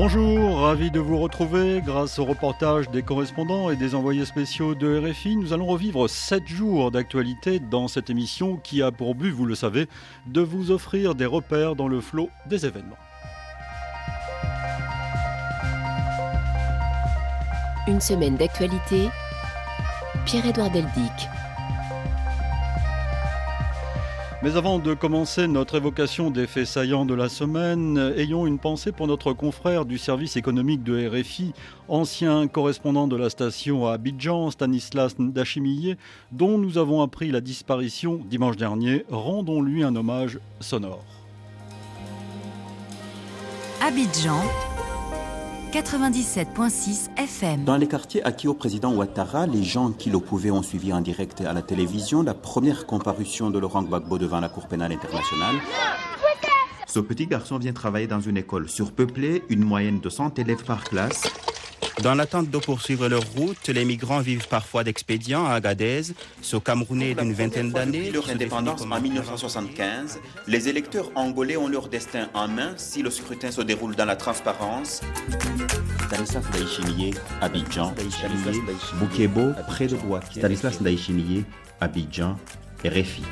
Bonjour, ravi de vous retrouver. Grâce au reportage des correspondants et des envoyés spéciaux de RFI, nous allons revivre 7 jours d'actualité dans cette émission qui a pour but, vous le savez, de vous offrir des repères dans le flot des événements. Une semaine d'actualité, Pierre-Édouard Deldic. Mais avant de commencer notre évocation des faits saillants de la semaine, ayons une pensée pour notre confrère du service économique de RFI, ancien correspondant de la station à Abidjan, Stanislas Ndachimillé, dont nous avons appris la disparition dimanche dernier. Rendons-lui un hommage sonore. Abidjan 97.6 FM. Dans les quartiers acquis au président Ouattara, les gens qui le pouvaient ont suivi en direct à la télévision la première comparution de Laurent Gbagbo devant la Cour pénale internationale. Ce petit garçon vient travailler dans une école surpeuplée, une moyenne de 100 élèves par classe. Dans l'attente de poursuivre leur route, les migrants vivent parfois d'expédients à Agadez. Ce Camerounais d'une vingtaine d'années. leur indépendance en 1975, les électeurs angolais ont leur destin en main si le scrutin se déroule dans la transparence. Stanislas Ndaïchimiye, Abidjan, Boukebo, près de Boaké. Stanislas Ndaïchimiye, Abidjan, RFI.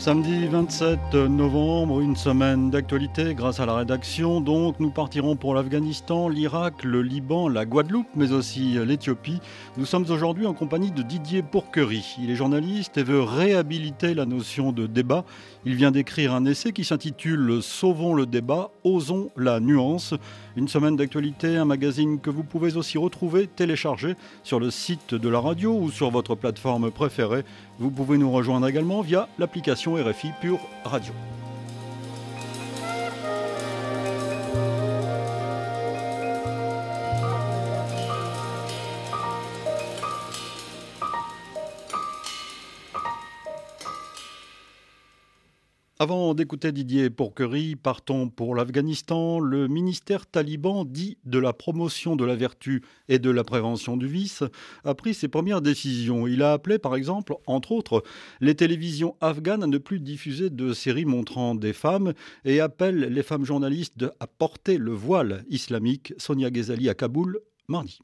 Samedi 27 novembre, une semaine d'actualité grâce à la rédaction. Donc, nous partirons pour l'Afghanistan, l'Irak, le Liban, la Guadeloupe, mais aussi l'Éthiopie. Nous sommes aujourd'hui en compagnie de Didier Pourquerie. Il est journaliste et veut réhabiliter la notion de débat. Il vient d'écrire un essai qui s'intitule Sauvons le débat, osons la nuance. Une semaine d'actualité, un magazine que vous pouvez aussi retrouver, télécharger sur le site de la radio ou sur votre plateforme préférée. Vous pouvez nous rejoindre également via l'application RFI Pure Radio. Avant d'écouter Didier Pourquerie, partons pour l'Afghanistan. Le ministère taliban dit de la promotion de la vertu et de la prévention du vice a pris ses premières décisions. Il a appelé par exemple, entre autres, les télévisions afghanes à ne plus diffuser de séries montrant des femmes et appelle les femmes journalistes à porter le voile islamique. Sonia Ghezali à Kaboul, mardi.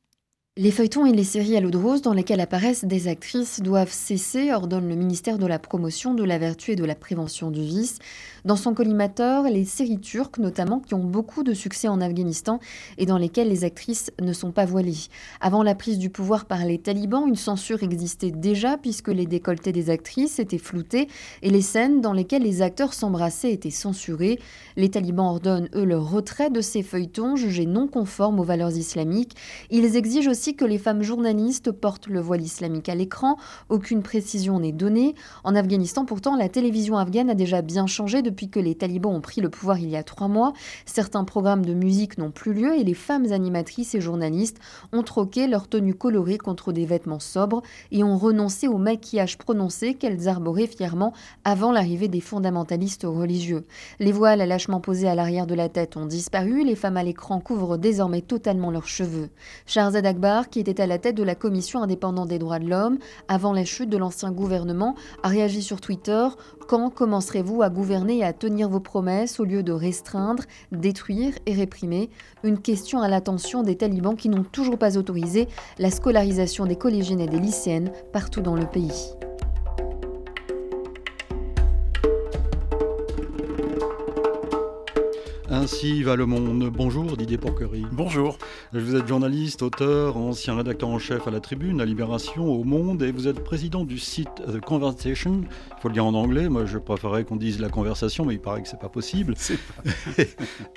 Les feuilletons et les séries à l'eau de rose dans lesquelles apparaissent des actrices doivent cesser, ordonne le ministère de la Promotion de la Vertu et de la Prévention du Vice. Dans son collimateur, les séries turques notamment, qui ont beaucoup de succès en Afghanistan et dans lesquelles les actrices ne sont pas voilées. Avant la prise du pouvoir par les talibans, une censure existait déjà puisque les décolletés des actrices étaient floutés et les scènes dans lesquelles les acteurs s'embrassaient étaient censurées. Les talibans ordonnent, eux, le retrait de ces feuilletons jugés non conformes aux valeurs islamiques. Ils exigent aussi que les femmes journalistes portent le voile islamique à l'écran. Aucune précision n'est donnée. En Afghanistan, pourtant, la télévision afghane a déjà bien changé depuis que les talibans ont pris le pouvoir il y a trois mois. Certains programmes de musique n'ont plus lieu et les femmes animatrices et journalistes ont troqué leur tenue colorée contre des vêtements sobres et ont renoncé au maquillage prononcé qu'elles arboraient fièrement avant l'arrivée des fondamentalistes religieux. Les voiles lâchement posés à l'arrière de la tête ont disparu. Les femmes à l'écran couvrent désormais totalement leurs cheveux. Charzad Akbar qui était à la tête de la Commission indépendante des droits de l'homme avant la chute de l'ancien gouvernement, a réagi sur Twitter Quand commencerez-vous à gouverner et à tenir vos promesses au lieu de restreindre, détruire et réprimer Une question à l'attention des talibans qui n'ont toujours pas autorisé la scolarisation des collégiennes et des lycéennes partout dans le pays. Ainsi va le monde. Bonjour Didier Porquerie. Bonjour. Vous êtes journaliste, auteur, ancien rédacteur en chef à la Tribune, à Libération, au Monde, et vous êtes président du site The Conversation. Il faut le dire en anglais. Moi, je préférerais qu'on dise la conversation, mais il paraît que c'est pas possible. Pas...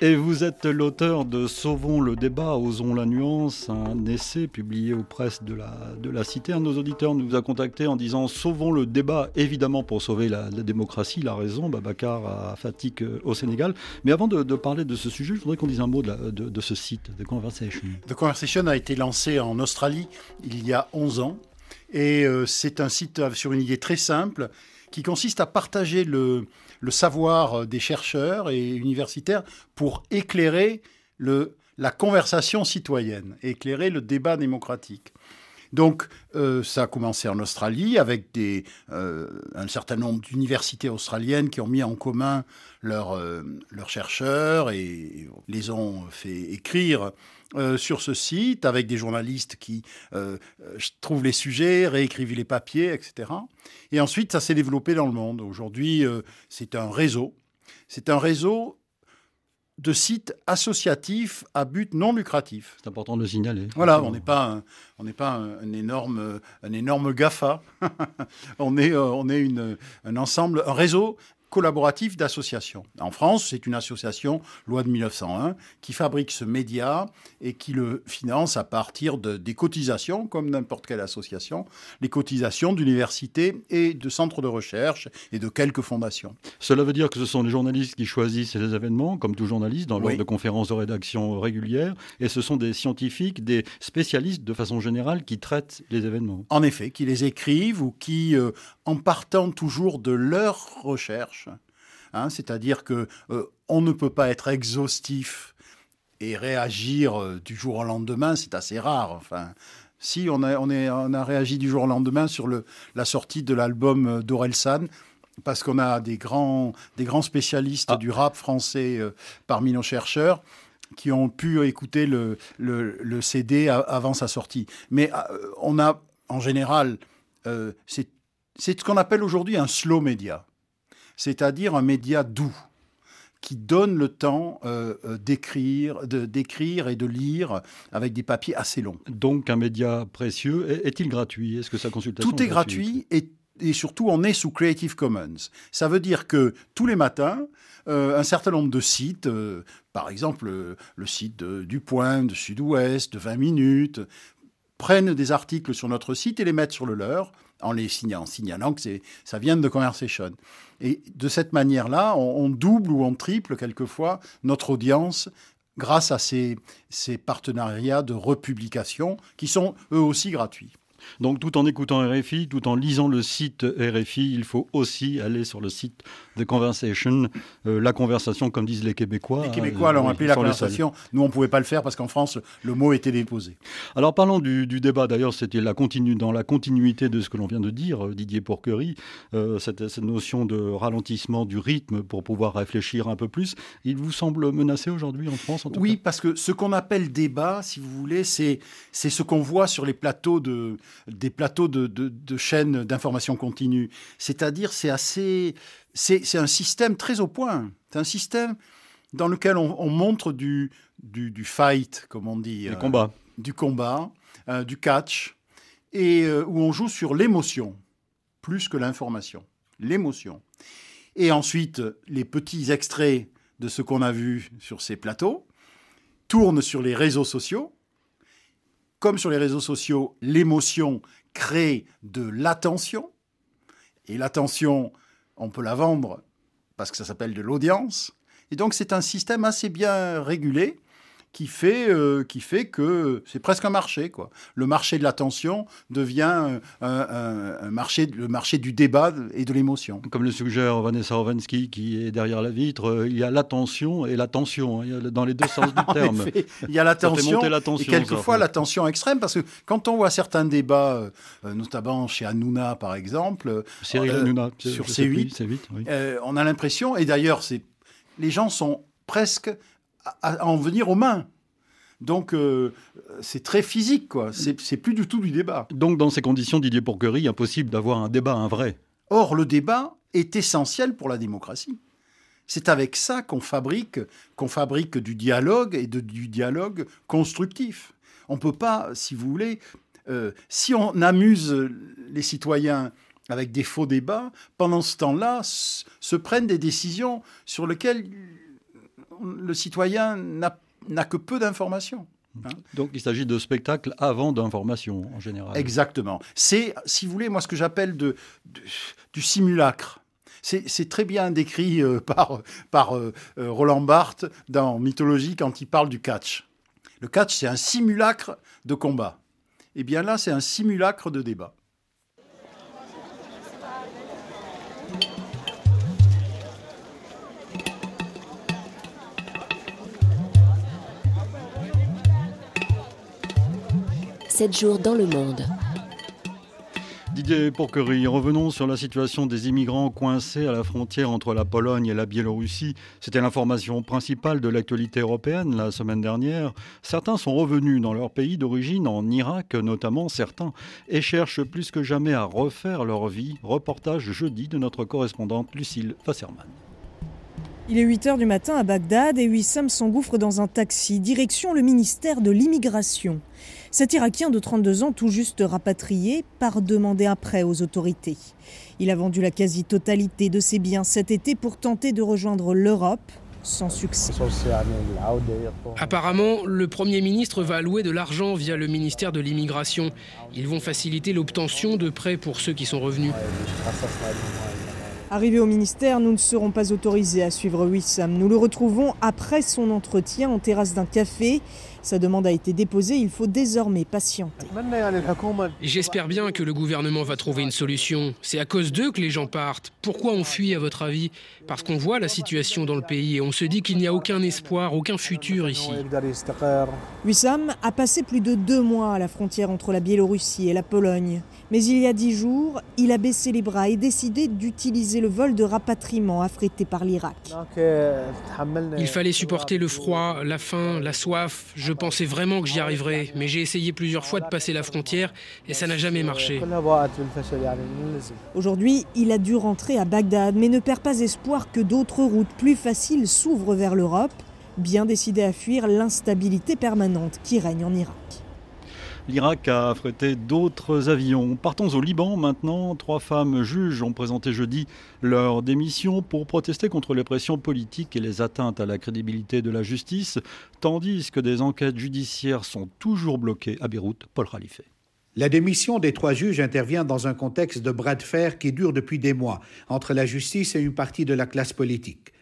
et vous êtes l'auteur de Sauvons le débat, osons la nuance, un essai publié aux presses de la, de la Cité. Un de nos auditeurs nous a contacté en disant Sauvons le débat, évidemment pour sauver la, la démocratie, la raison. Babacar a fatigue au Sénégal. Mais avant de, de parler de ce sujet, je voudrais qu'on dise un mot de, ce site, The Conversation. The Conversation a été lancé en Australie il y a 11 ans. Et euh, c'est un site sur une idée très simple qui consiste à partager le, savoir des chercheurs et universitaires pour éclairer la conversation citoyenne, éclairer le débat démocratique. Donc, euh, ça a commencé en Australie avec euh, un certain nombre d'universités australiennes qui ont mis en commun leurs, euh, leurs chercheurs et les ont fait écrire sur ce site avec des journalistes qui trouvent les sujets, réécrivent les papiers, etc. Et ensuite, ça s'est développé dans le monde. Aujourd'hui, c'est un réseau. C'est un réseau de sites associatifs à but non lucratif. C'est important de le signaler. Voilà, on n'est pas, un, on n'est pas un, énorme, un énorme GAFA. on est, euh, on est une, un ensemble, un réseau collaboratif d'associations. En France, c'est une association, loi de 1901, qui fabrique ce média et qui le finance à partir de, des cotisations, comme n'importe quelle association, les cotisations d'universités et de centres de recherche et de quelques fondations. Cela veut dire que ce sont les journalistes qui choisissent les événements, comme tout journaliste, dans l'ordre de conférences de rédaction régulières, et ce sont des scientifiques, des spécialistes de façon générale qui traitent les événements. En effet, qui les écrivent ou qui, euh, en partant toujours de leurs recherches, Hein, c'est-à-dire que euh, on ne peut pas être exhaustif et réagir euh, du jour au lendemain, c'est assez rare. Enfin, si on a, on, est, on a réagi du jour au lendemain sur le, la sortie de l'album euh, d'Orelsan, parce qu'on a des grands, des grands spécialistes ah. du rap français parmi nos chercheurs qui ont pu écouter le, le, CD avant sa sortie. Mais on a, en général, c'est ce qu'on appelle aujourd'hui un slow média c'est-à-dire un média doux qui donne le temps euh, euh, d'écrire, de, d'écrire et de lire avec des papiers assez longs. Donc un média précieux. Est-il gratuit? Est-ce que sa consultation Tout est, gratuit et, et, surtout on est sous Creative Commons. Ça veut dire que tous les matins, euh, un certain nombre de sites, par exemple le site du Point, de Sud-Ouest, de 20 minutes, prennent des articles sur notre site et les mettent sur le leur en les signalant, signalant que ça vient de Conversation. Et de cette manière-là, on, double ou on triple quelquefois notre audience grâce à ces partenariats de republication qui sont eux aussi gratuits. Donc tout en écoutant RFI, tout en lisant le site RFI, il faut aussi aller sur le site de Conversation, euh, la conversation comme disent les Québécois. Les Québécois l'ont appelé la conversation. Nous, on ne pouvait pas le faire parce qu'en France, le mot était déposé. Alors parlons du, débat. D'ailleurs, c'était la continue, dans la continuité de ce que l'on vient de dire, euh, Didier Porquerie, euh, cette, cette, notion de ralentissement du rythme pour pouvoir réfléchir un peu plus. Il vous semble menacé aujourd'hui en France en tout Oui, parce que ce qu'on appelle débat, si vous voulez, c'est ce qu'on voit sur les plateaux de, des plateaux de, chaînes d'information continue. C'est-à-dire, c'est assez, c'est un système très au point. C'est un système dans lequel on, montre du, du, fight, comme on dit, du combat, du combat, euh, du catch, et euh, où on joue sur l'émotion plus que l'information, l'émotion. Et ensuite, les petits extraits de ce qu'on a vu sur ces plateaux tournent sur les réseaux sociaux comme sur les réseaux sociaux, l'émotion crée de l'attention. Et l'attention, on peut la vendre parce que ça s'appelle de l'audience. Et donc c'est un système assez bien régulé qui fait, euh, qui fait que c'est presque un marché. Quoi. Le marché de l'attention devient un, marché, le marché du débat et de l'émotion. Comme le suggère Vanessa Rovensky, qui est derrière la vitre, euh, il y a l'attention et l'attention, hein, dans les deux sens du terme. il y a l'attention et quelquefois l'attention extrême, parce que quand on voit certains débats, euh, notamment chez Hanouna par exemple, Cyril Hanouna, sur C8, on a l'impression, et d'ailleurs les gens sont presque à, en venir aux mains. Donc euh, c'est très physique, quoi. C'est plus du tout du débat. Donc dans ces conditions, Didier Pourquerie, impossible d'avoir un débat, un vrai. Or, le débat est essentiel pour la démocratie. C'est avec ça qu'on fabrique, qu'on fabrique du dialogue et de, du dialogue constructif. On ne peut pas, si vous voulez, euh, si on amuse les citoyens avec des faux débats, pendant ce temps-là, se prennent des décisions sur lesquelles le citoyen n'a que peu d'informations. Hein. Donc il s'agit de spectacles avant d'informations en général. Exactement. C'est, si vous voulez, moi ce que j'appelle de, du simulacre. C'est très bien décrit euh, par, par euh, euh, Roland Barthes dans Mythologie quand il parle du catch. Le catch, c'est un simulacre de combat. Et eh bien là, c'est un simulacre de débat. 7 jours dans le monde. Didier Pourquerie, revenons sur la situation des immigrants coincés à la frontière entre la Pologne et la Biélorussie. C'était l'information principale de l'actualité européenne la semaine dernière. Certains sont revenus dans leur pays d'origine, en Irak notamment certains, et cherchent plus que jamais à refaire leur vie. Reportage jeudi de notre correspondante Lucille Wasserman. Il est 8 h du matin à Bagdad et Wissam s'engouffre dans un taxi, direction le ministère de l'Immigration. Cet Irakien de 32 ans, tout juste rapatrié, part demander un prêt aux autorités. Il a vendu la quasi-totalité de ses biens cet été pour tenter de rejoindre l'Europe, sans succès. Apparemment, le Premier ministre va allouer de l'argent via le ministère de l'Immigration. Ils vont faciliter l'obtention de prêts pour ceux qui sont revenus. Arrivé au ministère, nous ne serons pas autorisés à suivre Wissam. Nous le retrouvons après son entretien en terrasse d'un café. Sa demande a été déposée, il faut désormais patienter. J'espère bien que le gouvernement va trouver une solution. C'est à cause d'eux que les gens partent. Pourquoi on fuit à votre avis? Parce qu'on voit la situation dans le pays et on se dit qu'il n'y a aucun espoir, aucun futur ici. Wissam a passé plus de deux mois à la frontière entre la Biélorussie et la Pologne. Mais il y a dix jours, il a baissé les bras et décidé d'utiliser le vol de rapatriement affrété par l'Irak. Il fallait supporter le froid, la faim, la soif. Je pensais vraiment que j'y arriverais, mais j'ai essayé plusieurs fois de passer la frontière et ça n'a jamais marché. Aujourd'hui, il a dû rentrer à Bagdad, mais ne perd pas espoir que d'autres routes plus faciles s'ouvrent vers l'Europe, bien décidé à fuir l'instabilité permanente qui règne en Irak. L'Irak a affrété d'autres avions. Partons au Liban maintenant. Trois femmes juges ont présenté jeudi leur démission pour protester contre les pressions politiques et les atteintes à la crédibilité de la justice, tandis que des enquêtes judiciaires sont toujours bloquées à Beyrouth. Paul Khalife. La démission des trois juges intervient dans un contexte de bras de fer qui dure depuis des mois entre la justice et une partie de la classe politique.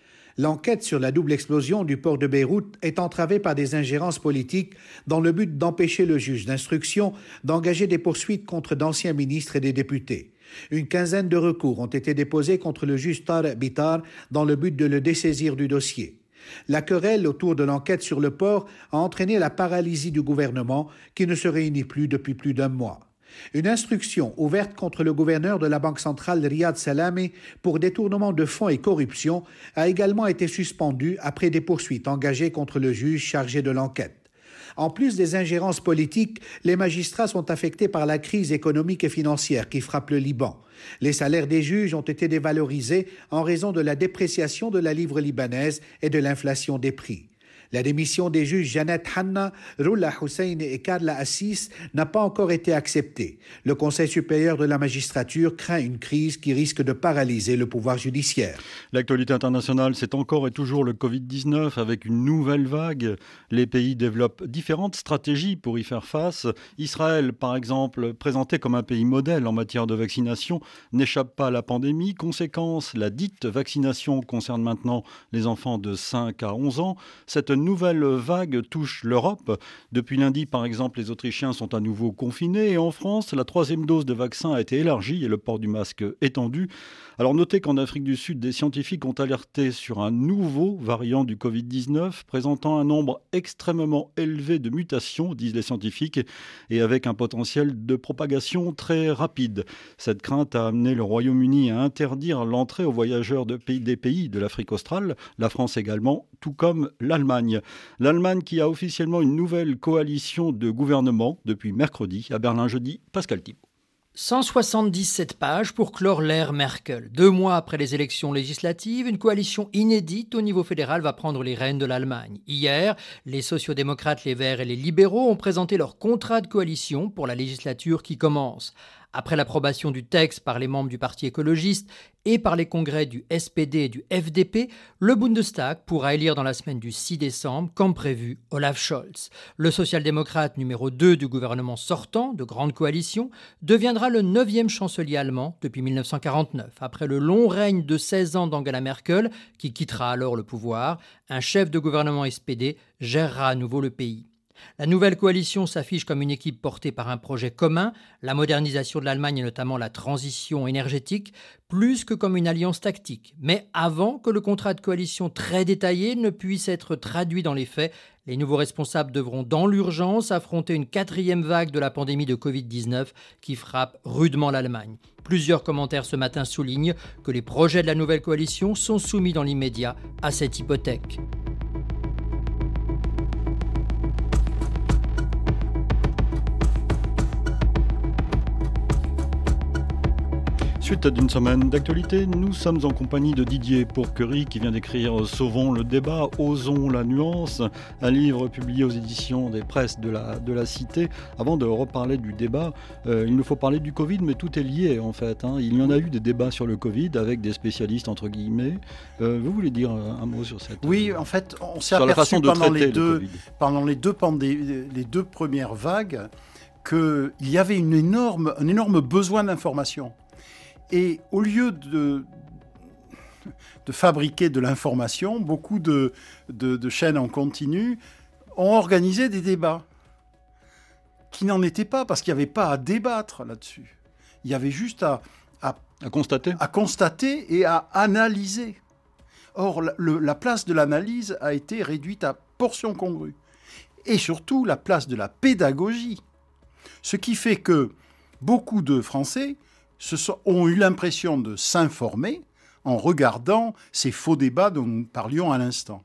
L'enquête sur la double explosion du port de Beyrouth est entravée par des ingérences politiques dans le but d'empêcher le juge d'instruction d'engager des poursuites contre d'anciens ministres et des députés. Une quinzaine de recours ont été déposés contre le juge Tar Bitar dans le but de le dessaisir du dossier. La querelle autour de l'enquête sur le port a entraîné la paralysie du gouvernement qui ne se réunit plus depuis plus d'un mois. Une instruction ouverte contre le gouverneur de la Banque centrale Riyad Salami pour détournement de fonds et corruption a également été suspendue après des poursuites engagées contre le juge chargé de l'enquête. En plus des ingérences politiques, les magistrats sont affectés par la crise économique et financière qui frappe le Liban. Les salaires des juges ont été dévalorisés en raison de la dépréciation de la livre libanaise et de l'inflation des prix. La démission des juges Jeannette Hanna, Rula Hussein et Carla Assis n'a pas encore été acceptée. Le Conseil supérieur de la magistrature craint une crise qui risque de paralyser le pouvoir judiciaire. L'actualité internationale, c'est encore et toujours le Covid-19 avec une nouvelle vague. Les pays développent différentes stratégies pour y faire face. Israël, par exemple, présenté comme un pays modèle en matière de vaccination, n'échappe pas à la pandémie. Conséquence, la dite vaccination concerne maintenant les enfants de 5 à 11 ans. Cette nouvelle vague touche l'Europe. Depuis lundi, par exemple, les Autrichiens sont à nouveau confinés et en France, la troisième dose de vaccin a été élargie et le port du masque étendu. Alors notez qu'en Afrique du Sud, des scientifiques ont alerté sur un nouveau variant du Covid-19 présentant un nombre extrêmement élevé de mutations, disent les scientifiques, et avec un potentiel de propagation très rapide. Cette crainte a amené le Royaume-Uni à interdire l'entrée aux voyageurs de pays, des pays de l'Afrique australe, la France également, tout comme l'Allemagne. L'Allemagne qui a officiellement une nouvelle coalition de gouvernement depuis mercredi à Berlin jeudi, Pascal Thibault. 177 pages pour clore l'ère Merkel. Deux mois après les élections législatives, une coalition inédite au niveau fédéral va prendre les rênes de l'Allemagne. Hier, les sociodémocrates, les Verts et les libéraux ont présenté leur contrat de coalition pour la législature qui commence. Après l'approbation du texte par les membres du Parti écologiste et par les congrès du SPD et du FDP, le Bundestag pourra élire dans la semaine du 6 décembre, comme prévu, Olaf Scholz. Le social-démocrate numéro 2 du gouvernement sortant, de grande coalition, deviendra le neuvième chancelier allemand depuis 1949. Après le long règne de 16 ans d'Angela Merkel, qui quittera alors le pouvoir, un chef de gouvernement SPD gérera à nouveau le pays. La nouvelle coalition s'affiche comme une équipe portée par un projet commun, la modernisation de l'Allemagne et notamment la transition énergétique, plus que comme une alliance tactique. Mais avant que le contrat de coalition très détaillé ne puisse être traduit dans les faits, Les nouveaux responsables devront dans l'urgence affronter une quatrième vague de la pandémie de Covid-19 qui frappe rudement l'Allemagne. Plusieurs commentaires ce matin soulignent que les projets de la nouvelle coalition sont soumis dans l'immédiat à cette hypothèque. Suite d'une semaine d'actualité, nous sommes en compagnie de Didier Pourquerie qui vient d'écrire Sauvons le débat, osons la nuance, un livre publié aux éditions des presses de la, de la Cité. Avant de reparler du débat, euh, il nous faut parler du Covid, mais tout est lié en fait. Hein. Il y en a eu des débats sur le Covid avec des spécialistes entre guillemets. Euh, vous voulez dire un mot sur cette Oui, en fait, on s'est aperçu pendant, les deux, pendant les deux, les deux premières vagues qu'il y avait une énorme, un énorme besoin d'information. Et au lieu de, de fabriquer de l'information, beaucoup de, de, chaînes en continu ont organisé des débats qui n'en étaient pas, parce qu'il n'y avait pas à débattre là-dessus. Il y avait juste à, à, constater. à constater et à analyser. Or, la, la place de l'analyse a été réduite à portion congrue. Et surtout, la place de la pédagogie. Ce qui fait que beaucoup de Français ont eu l'impression de s'informer en regardant ces faux débats dont nous parlions à l'instant.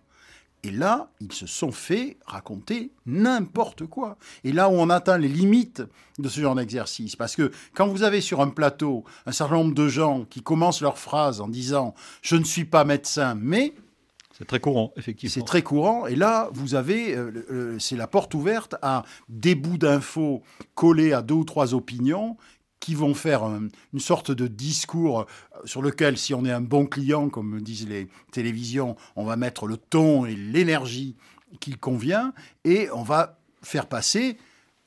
Et là, ils se sont fait raconter n'importe quoi. Et là où on atteint les limites de ce genre d'exercice, parce que quand vous avez sur un plateau un certain nombre de gens qui commencent leur phrase en disant ⁇ Je ne suis pas médecin, mais ⁇ c'est très courant, effectivement. C'est très courant. Et là, vous avez, euh, euh, c'est la porte ouverte à des bouts d'infos collés à deux ou trois opinions qui vont faire une sorte de discours euh, sur lequel, si on est un bon client, comme disent les télévisions, on va mettre le ton et l'énergie qu'il convient, et on va faire passer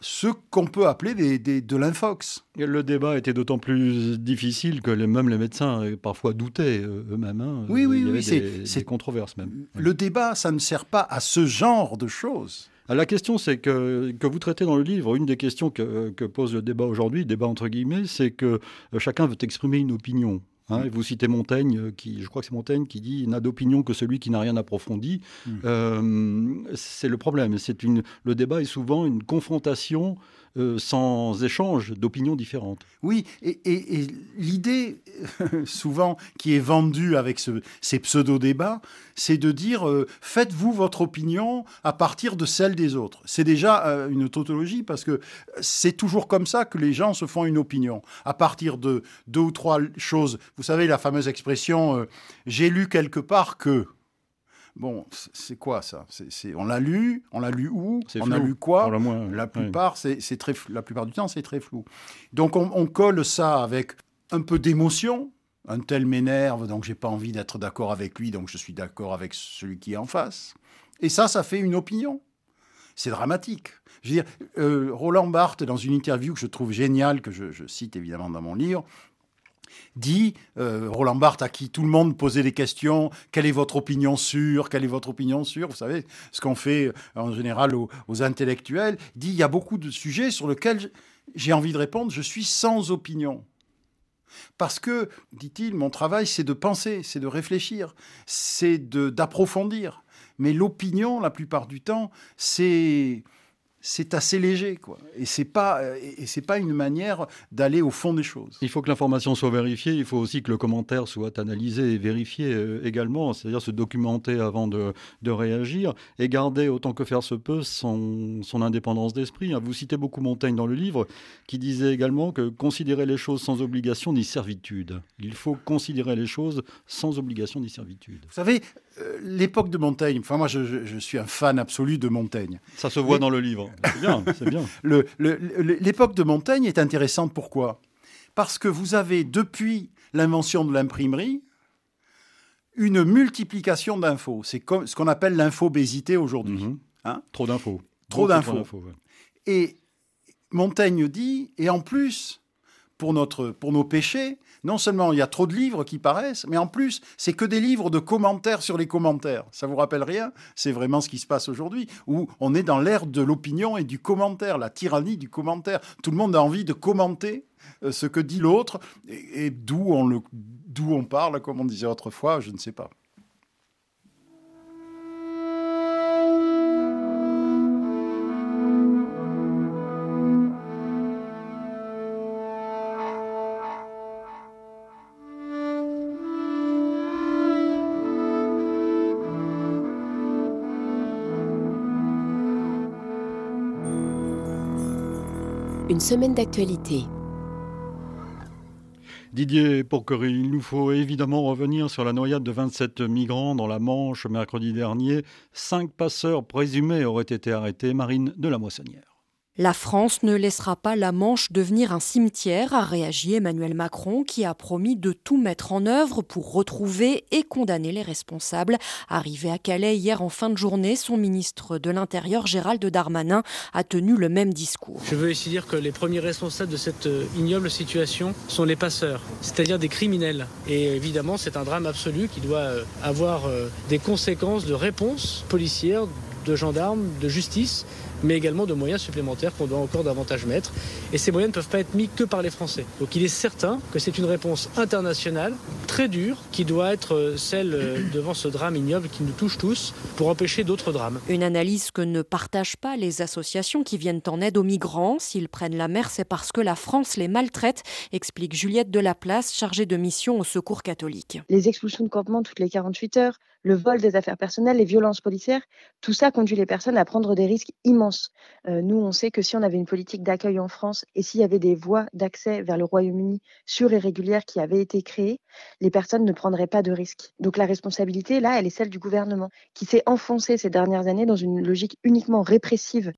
ce qu'on peut appeler des, de l'infox. Le débat était d'autant plus difficile que les, même les médecins euh, parfois doutaient euh, eux-mêmes. Hein. Oui, oui, oui. C'est controverse même. Le débat, ça ne sert pas à ce genre de choses. Ah, la question, c'est que, que vous traitez dans le livre, une des questions que, que pose le débat aujourd'hui, débat entre guillemets, c'est que euh, chacun veut exprimer une opinion. Hein. Vous citez Montaigne, euh, qui, je crois que c'est Montaigne qui dit n'a d'opinion que celui qui n'a rien approfondi. Mmh. Euh, c'est le problème. C'est une, le débat est souvent une confrontation euh, sans échange d'opinions différentes. Oui, et, l'idée, souvent, qui est vendue avec ces pseudo-débats, c'est de dire euh, faites-vous votre opinion à partir de celle des autres. C'est déjà euh, une tautologie parce que c'est toujours comme ça que les gens se font une opinion, à partir de deux ou trois choses. Vous savez, la fameuse expression j'ai lu quelque part que. Bon, c'est quoi ça? On l'a lu, on l'a lu où? On a lu quoi? La plupart, c'est, très, la plupart du temps, c'est très flou. Donc on, colle ça avec un peu d'émotion. Un tel m'énerve, donc j'ai pas envie d'être d'accord avec lui, donc je suis d'accord avec celui qui est en face. Et ça, ça fait une opinion. C'est dramatique. Je veux dire, euh, Roland Barthes, dans une interview que je trouve géniale, que je cite évidemment dans mon livre, dit, euh, Roland Barthes, à qui tout le monde posait des questions, quelle est votre opinion sur, quelle est votre opinion sur, vous savez, ce qu'on fait euh, en général aux, intellectuels, dit, il y a beaucoup de sujets sur lesquels j'ai envie de répondre, je suis sans opinion. Parce que, dit-il, mon travail, c'est de penser, c'est de réfléchir, c'est d'approfondir. Mais l'opinion, la plupart du temps, c'est c'est assez léger, quoi. Et c'est pas, et c'est pas une manière d'aller au fond des choses. Il faut que l'information soit vérifiée. Il faut aussi que le commentaire soit analysé et vérifié euh, également, c'est-à-dire se documenter avant de, de, réagir et garder autant que faire se peut son, son indépendance d'esprit. Vous citez beaucoup Montaigne dans le livre, qui disait également que considérer les choses sans obligation ni servitude. Il faut considérer les choses sans obligation ni servitude. Vous savez, l'époque de Montaigne. Enfin, moi, je, je, suis un fan absolu de Montaigne. Ça se voit dans le livre. C'est bien, c'est bien. L'époque de Montaigne est intéressante. Pourquoi? Parce que vous avez, depuis l'invention de l'imprimerie, une multiplication d'infos. C'est ce qu'on appelle l'infobésité aujourd'hui. Mhm. Hein Trop d'infos. Trop d'infos. Et Montaigne dit, et en plus, pour, notre, pour nos péchés, non seulement il y a trop de livres qui paraissent, mais en plus, c'est que des livres de commentaires sur les commentaires. Ça vous rappelle rien? C'est vraiment ce qui se passe aujourd'hui, où on est dans l'ère de l'opinion et du commentaire, la tyrannie du commentaire. Tout le monde a envie de commenter euh, ce que dit l'autre, et, d'où on, d'où on parle, comme on disait autrefois, je ne sais pas. Semaine d'actualité. Didier Pourquerie, il nous faut évidemment revenir sur la noyade de 27 migrants dans la Manche mercredi dernier. Cinq passeurs présumés auraient été arrêtés. Marine de la Moissonnière. La France ne laissera pas la Manche devenir un cimetière, a réagi Emmanuel Macron, qui a promis de tout mettre en œuvre pour retrouver et condamner les responsables. Arrivé à Calais hier en fin de journée, son ministre de l'Intérieur, Gérald Darmanin, a tenu le même discours. Je veux ici dire que les premiers responsables de cette euh, ignoble situation sont les passeurs, c'est-à-dire des criminels. Et évidemment, c'est un drame absolu qui doit euh, avoir euh, des conséquences de réponse policière, de gendarmes, de justice mais également de moyens supplémentaires qu'on doit encore davantage mettre. Et ces moyens ne peuvent pas être mis que par les Français. Donc il est certain que c'est une réponse internationale très dure qui doit être euh, celle euh, devant ce drame ignoble qui nous touche tous pour empêcher d'autres drames. Une analyse que ne partagent pas les associations qui viennent en aide aux migrants. S'ils prennent la mer, c'est parce que la France les maltraite, explique Juliette Delaplace, chargée de mission au secours catholique. Les expulsions de campement toutes les 48 heures, le vol des affaires personnelles, les violences policières, tout ça conduit les personnes à prendre des risques immenses. Euh, nous, on sait que si on avait une politique d'accueil en France et s'il y avait des voies d'accès vers le Royaume-Uni sûres et régulières qui avaient été créées, les personnes ne prendraient pas de risques. Donc la responsabilité, là, elle est celle du gouvernement, qui s'est enfoncé ces dernières années dans une logique uniquement répressive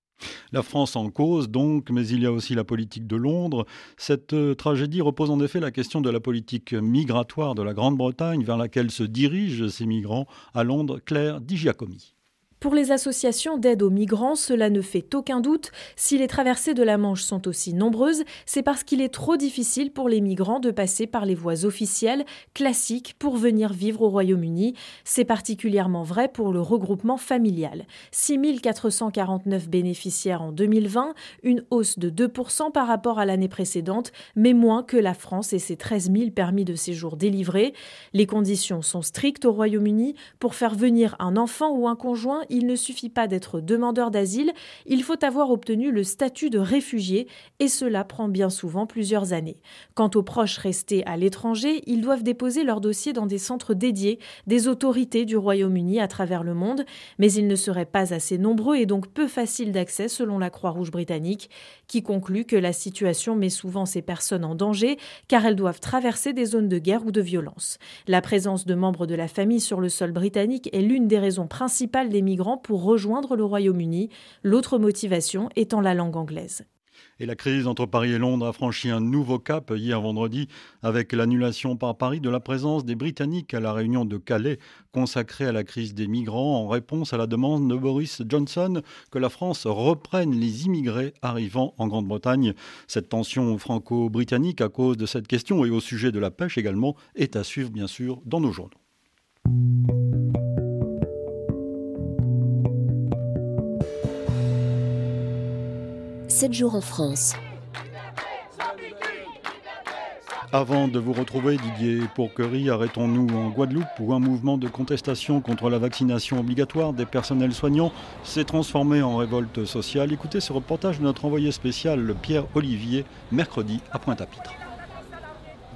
la France en cause donc, mais il y a aussi la politique de Londres. Cette euh, tragédie repose en effet la question de la politique migratoire de la Grande-Bretagne vers laquelle se dirigent ces migrants. À Londres, Claire Di Giacomi. Pour les associations d'aide aux migrants, cela ne fait aucun doute. Si les traversées de la Manche sont aussi nombreuses, c'est parce qu'il est trop difficile pour les migrants de passer par les voies officielles, classiques, pour venir vivre au Royaume-Uni. C'est particulièrement vrai pour le regroupement familial. 6 449 bénéficiaires en 2020, une hausse de 2% par rapport à l'année précédente, mais moins que la France et ses 13 000 permis de séjour délivrés. Les conditions sont strictes au Royaume-Uni. Pour faire venir un enfant ou un conjoint, il ne suffit pas d'être demandeur d'asile, il faut avoir obtenu le statut de réfugié, et cela prend bien souvent plusieurs années. Quant aux proches restés à l'étranger, ils doivent déposer leur dossier dans des centres dédiés des autorités du Royaume-Uni à travers le monde, mais ils ne seraient pas assez nombreux et donc peu faciles d'accès selon la Croix-Rouge britannique, qui conclut que la situation met souvent ces personnes en danger car elles doivent traverser des zones de guerre ou de violence. La présence de membres de la famille sur le sol britannique est l'une des raisons principales des migrations pour rejoindre le Royaume-Uni, l'autre motivation étant la langue anglaise. Et la crise entre Paris et Londres a franchi un nouveau cap hier vendredi avec l'annulation par Paris de la présence des Britanniques à la réunion de Calais consacrée à la crise des migrants en réponse à la demande de Boris Johnson que la France reprenne les immigrés arrivant en Grande-Bretagne. Cette tension franco-britannique à cause de cette question et au sujet de la pêche également est à suivre bien sûr dans nos journaux. 7 jours en France. Avant de vous retrouver, Didier Pourquerie, arrêtons-nous en Guadeloupe où un mouvement de contestation contre la vaccination obligatoire des personnels soignants s'est transformé en révolte sociale. Écoutez ce reportage de notre envoyé spécial Pierre Olivier, mercredi à Pointe-à-Pitre.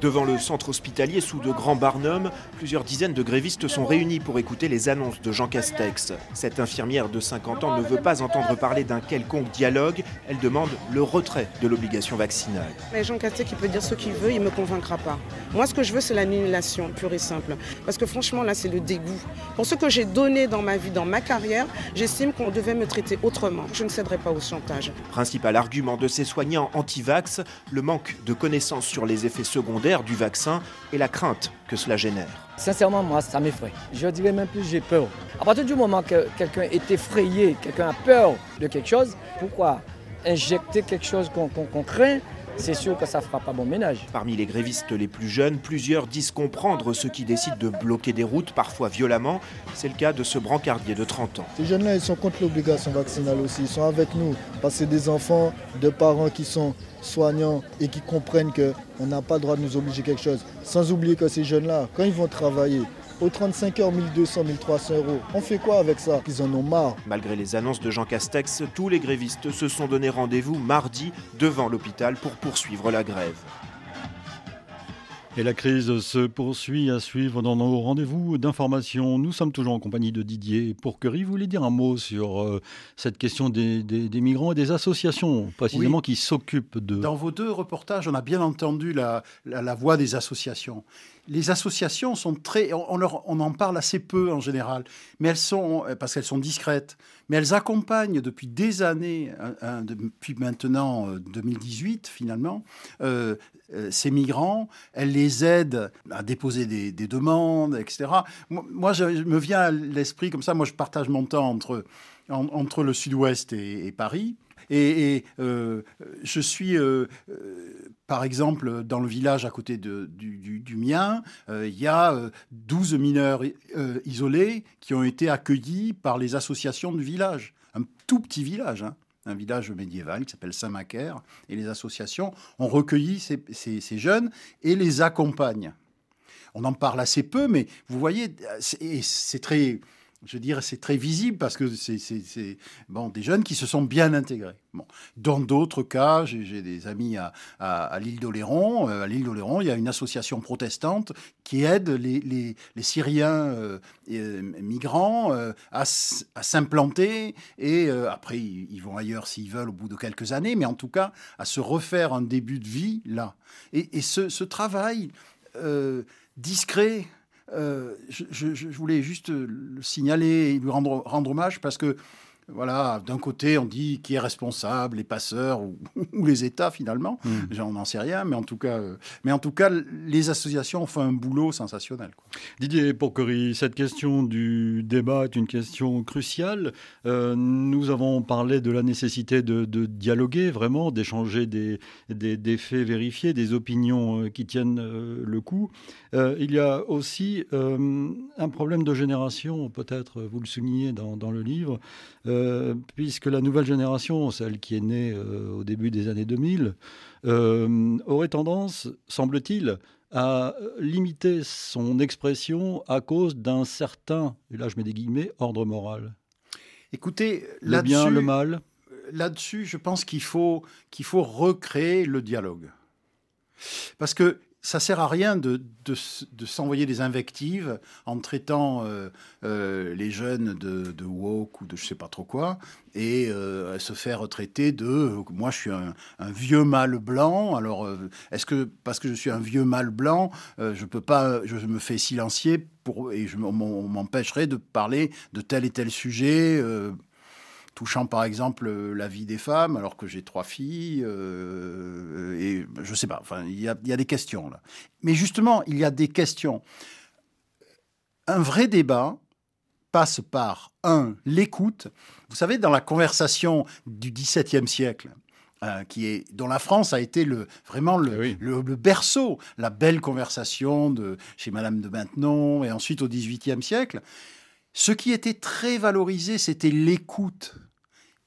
Devant le centre hospitalier sous de grands barnums, plusieurs dizaines de grévistes sont réunis pour écouter les annonces de Jean Castex. Cette infirmière de 50 ans ne veut pas entendre parler d'un quelconque dialogue, elle demande le retrait de l'obligation vaccinale. Mais Jean Castex, il peut dire ce qu'il veut, il ne me convaincra pas. Moi, ce que je veux, c'est l'annulation, pure et simple. Parce que franchement, là, c'est le dégoût. Pour ce que j'ai donné dans ma vie, dans ma carrière, j'estime qu'on devait me traiter autrement. Je ne céderai pas au chantage. Principal argument de ces soignants anti-vax, le manque de connaissances sur les effets secondaires du vaccin et la crainte que cela génère. Sincèrement, moi, ça m'effraie. Je dirais même plus, j'ai peur. À partir du moment que quelqu'un est effrayé, quelqu'un a peur de quelque chose, pourquoi injecter quelque chose qu'on craint c'est sûr que ça ne fera pas bon ménage. Parmi les grévistes les plus jeunes, plusieurs disent comprendre ceux qui décident de bloquer des routes, parfois violemment. C'est le cas de ce brancardier de 30 ans. Ces jeunes-là, ils sont contre l'obligation vaccinale aussi. Ils sont avec nous parce que c'est des enfants de parents qui sont soignants et qui comprennent qu'on n'a pas le droit de nous obliger quelque chose. Sans oublier que ces jeunes-là, quand ils vont travailler, aux 35 heures, 1200, 1300 euros. On fait quoi avec ça Ils en ont marre. Malgré les annonces de Jean Castex, tous les grévistes se sont donné rendez-vous mardi devant l'hôpital pour poursuivre la grève. Et la crise se poursuit à suivre dans nos rendez-vous d'information. Nous sommes toujours en compagnie de Didier Pourquerie. Vous voulez dire un mot sur euh, cette question des, migrants et des associations, précisément, qui s'occupent de... Dans vos deux reportages, on a bien entendu la, la, voix des associations. Les associations sont très... On, en parle assez peu en général, mais elles sont... parce qu'elles sont discrètes. Mais elles accompagnent depuis des années, depuis maintenant 2018 euh, finalement, euh, euh, ces migrants, elles les aident à déposer des, demandes, etc. Moi, je, me viens à l'esprit comme ça, moi je partage mon temps entre, entre le sud-ouest et, Paris. Et, euh, je suis, euh, par exemple, dans le village à côté du, mien, il y a 12 mineurs isolés qui ont été accueillis par les associations du village. Un tout petit village. Hein un village médiéval qui s'appelle Saint-Macaire, et les associations ont recueilli ces, jeunes et les accompagnent. On en parle assez peu, mais vous voyez, c'est très je dirais, c'est très visible parce que c'est bon, des jeunes qui se sont bien intégrés. Bon. Dans d'autres cas, j'ai des amis à, l'île d'Oléron. Euh, à l'île d'Oléron, il y a une association protestante qui aide les, Syriens euh, euh, migrants à, s'implanter et après, ils vont ailleurs s'ils veulent au bout de quelques années, mais en tout cas, à se refaire un début de vie là. Et, ce travail discret, euh, je, voulais juste le signaler et lui rendre, rendre hommage parce que voilà, d'un côté, on dit qui est responsable, les passeurs ou, les États finalement. Hmm. On n'en sait rien, mais en tout cas, euh, mais en tout cas, les associations font un boulot sensationnel. Didier Pourquerie, cette question du débat est une question cruciale. Euh, nous avons parlé de la nécessité de, dialoguer vraiment, d'échanger des, des, faits vérifiés, des opinions euh, qui tiennent le coup. il y a aussi un problème de génération, peut-être, vous le soulignez dans, dans le livre. Euh, puisque la nouvelle génération, celle qui est née euh, au début des années 2000, euh, aurait tendance, semble-t-il, à limiter son expression à cause d'un certain, et là je mets des guillemets, ordre moral. Écoutez, le bien, le mal. Là-dessus, je pense qu'il faut, qu'il faut recréer le dialogue. Parce que ça sert à rien de, de, s'envoyer des invectives en traitant euh, euh, les jeunes de, woke ou de je sais pas trop quoi et euh, se faire traiter de moi je suis un, vieux mâle blanc alors est-ce que parce que je suis un vieux mâle blanc je peux pas je me fais silencier pour et je m'empêcherai de parler de tel et tel sujet touchant par exemple euh, la vie des femmes, alors que j'ai trois filles, euh, et je sais pas, enfin, il y a, des questions là. Mais justement, il y a des questions. Un vrai débat passe par, un, l'écoute. Vous savez, dans la conversation du XVIIe siècle, euh, qui est, dont la France a été le, vraiment le, le, berceau, la belle conversation de, chez Madame de Maintenon, et ensuite au XVIIIe siècle, ce qui était très valorisé, c'était l'écoute.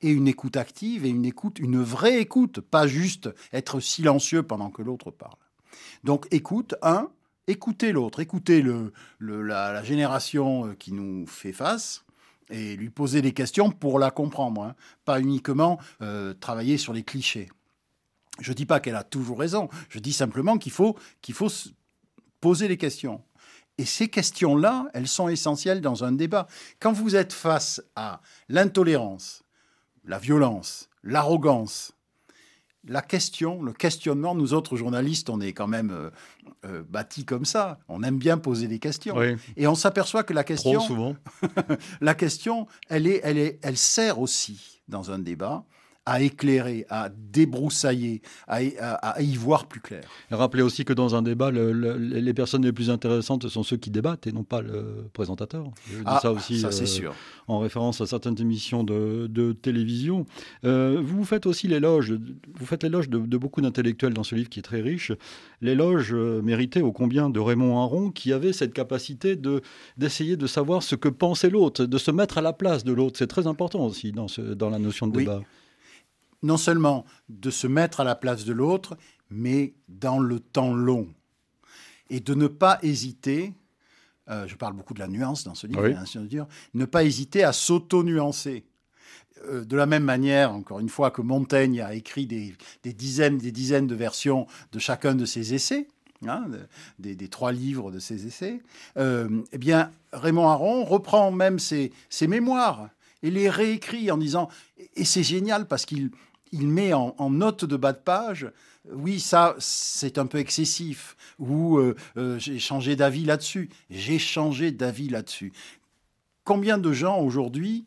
Et une écoute active et une écoute, une vraie écoute, pas juste être silencieux pendant que l'autre parle. Donc écoute, un, écoutez l'autre, écoutez la, génération euh, qui nous fait face et lui poser des questions pour la comprendre, hein. pas uniquement euh, travailler sur les clichés. Je ne dis pas qu'elle a toujours raison, je dis simplement qu'il faut, qu'il faut poser les questions. Et ces questions-là, elles sont essentielles dans un débat. Quand vous êtes face à l'intolérance, la violence, l'arrogance, la question, le questionnement, nous autres journalistes, on est quand même euh, euh, bâtis comme ça. On aime bien poser des questions. Et on s'aperçoit que la question, souvent. la question, elle, est, elle, est, elle sert aussi dans un débat à éclairer, à débroussailler, à, y voir plus clair. rappelez aussi que dans un débat, les personnes les plus intéressantes sont ceux qui débattent et non pas le présentateur. Je dis ah, ça aussi ça, euh, sûr. en référence à certaines émissions de, télévision. Euh, vous faites aussi l'éloge, vous faites l'éloge de, beaucoup d'intellectuels dans ce livre qui est très riche. L'éloge euh, mérité au combien de Raymond Aron qui avait cette capacité de d'essayer de savoir ce que pensait l'autre, de se mettre à la place de l'autre. C'est très important aussi dans, ce, dans la notion de débat non seulement de se mettre à la place de l'autre, mais dans le temps long. Et de ne pas hésiter, euh, je parle beaucoup de la nuance dans ce livre, dire, ne pas hésiter à s'auto-nuancer. Euh, de la même manière, encore une fois, que Montaigne a écrit des, dizaines des dizaines de versions de chacun de ses essais, hein, des, trois livres de ses essais, eh bien, Raymond Aron reprend même ses, mémoires et les réécrit en disant, et c'est génial parce qu'il il met en, note de bas de page, oui, ça, c'est un peu excessif, ou j'ai changé d'avis là-dessus. J'ai changé d'avis là-dessus. Combien de gens aujourd'hui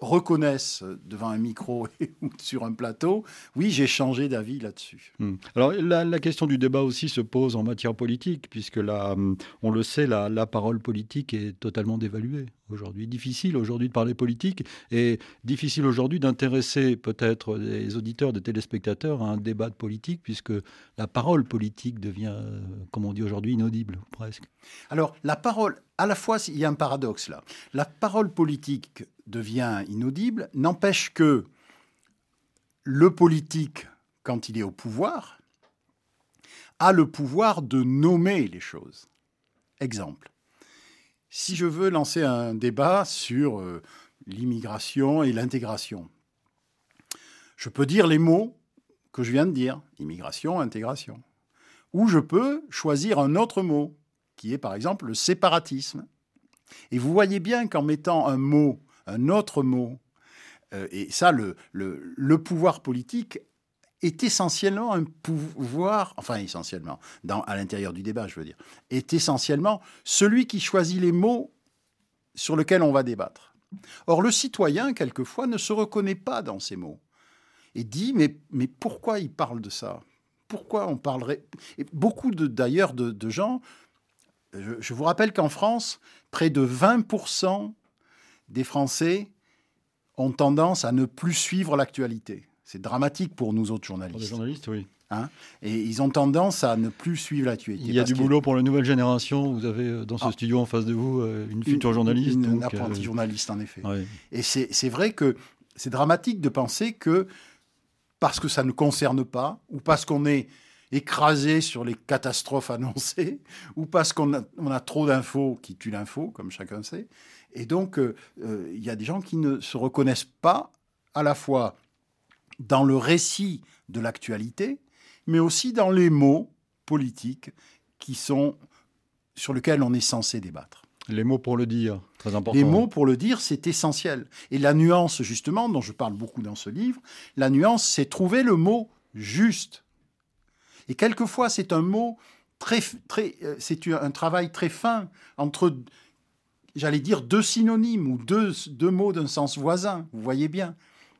reconnaissent devant un micro ou sur un plateau, oui, j'ai changé d'avis là-dessus. Hmm. Alors la, question du débat aussi se pose en matière politique, puisque là, hmm, on le sait, la, la parole politique est totalement dévaluée aujourd'hui. Difficile aujourd'hui de parler politique et difficile aujourd'hui d'intéresser peut-être les auditeurs, des téléspectateurs à un débat de politique, puisque la parole politique devient, comme on dit aujourd'hui, inaudible presque. Alors la parole, à la fois, il y a un paradoxe là. La parole politique devient inaudible, n'empêche que le politique, quand il est au pouvoir, a le pouvoir de nommer les choses. Exemple. Si je veux lancer un débat sur euh, l'immigration et l'intégration, je peux dire les mots que je viens de dire, immigration, intégration. Ou je peux choisir un autre mot, qui est par exemple le séparatisme. Et vous voyez bien qu'en mettant un mot un autre mot. Euh, et ça, le, pouvoir politique est essentiellement un pouvoir, enfin essentiellement, à l'intérieur du débat, je veux dire, est essentiellement celui qui choisit les mots sur lesquels on va débattre. Or, le citoyen, quelquefois, ne se reconnaît pas dans ces mots et dit mais, mais pourquoi il parle de ça? Pourquoi on parlerait? Beaucoup d'ailleurs de, gens, je, je vous rappelle qu'en France, près de 20% des Français ont tendance à ne plus suivre l'actualité. C'est dramatique pour nous autres journalistes. Pour les journalistes, oui. Hein? Et ils ont tendance à ne plus suivre l'actualité. Il y a du boulot pour la nouvelle génération. Vous avez euh, dans ce ah. studio en face de vous euh, une future journaliste. Une, une apprentie euh, journaliste, en effet. Et c'est vrai que c'est dramatique de penser que parce que ça ne concerne pas, ou parce qu'on est écrasé sur les catastrophes annoncées, ou parce qu'on a, on a trop d'infos qui tuent l'info, comme chacun sait, et donc, euh, euh, il y a des gens qui ne se reconnaissent pas à la fois dans le récit de l'actualité, mais aussi dans les mots politiques qui sont sur lesquels on est censé débattre. Les mots pour le dire, très important. Les mots pour le dire, c'est essentiel. Et la nuance, justement, dont je parle beaucoup dans ce livre, la nuance, c'est trouver le mot juste. Et quelquefois, c'est un mot très, très, euh, c'est un travail très fin entre j'allais dire, deux synonymes ou deux, deux mots d'un sens voisin, vous voyez bien.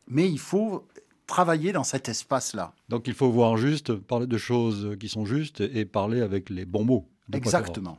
Mais il faut travailler dans cet espace-là. Donc il faut voir juste, parler de choses qui sont justes et parler avec les bons mots. Exactement.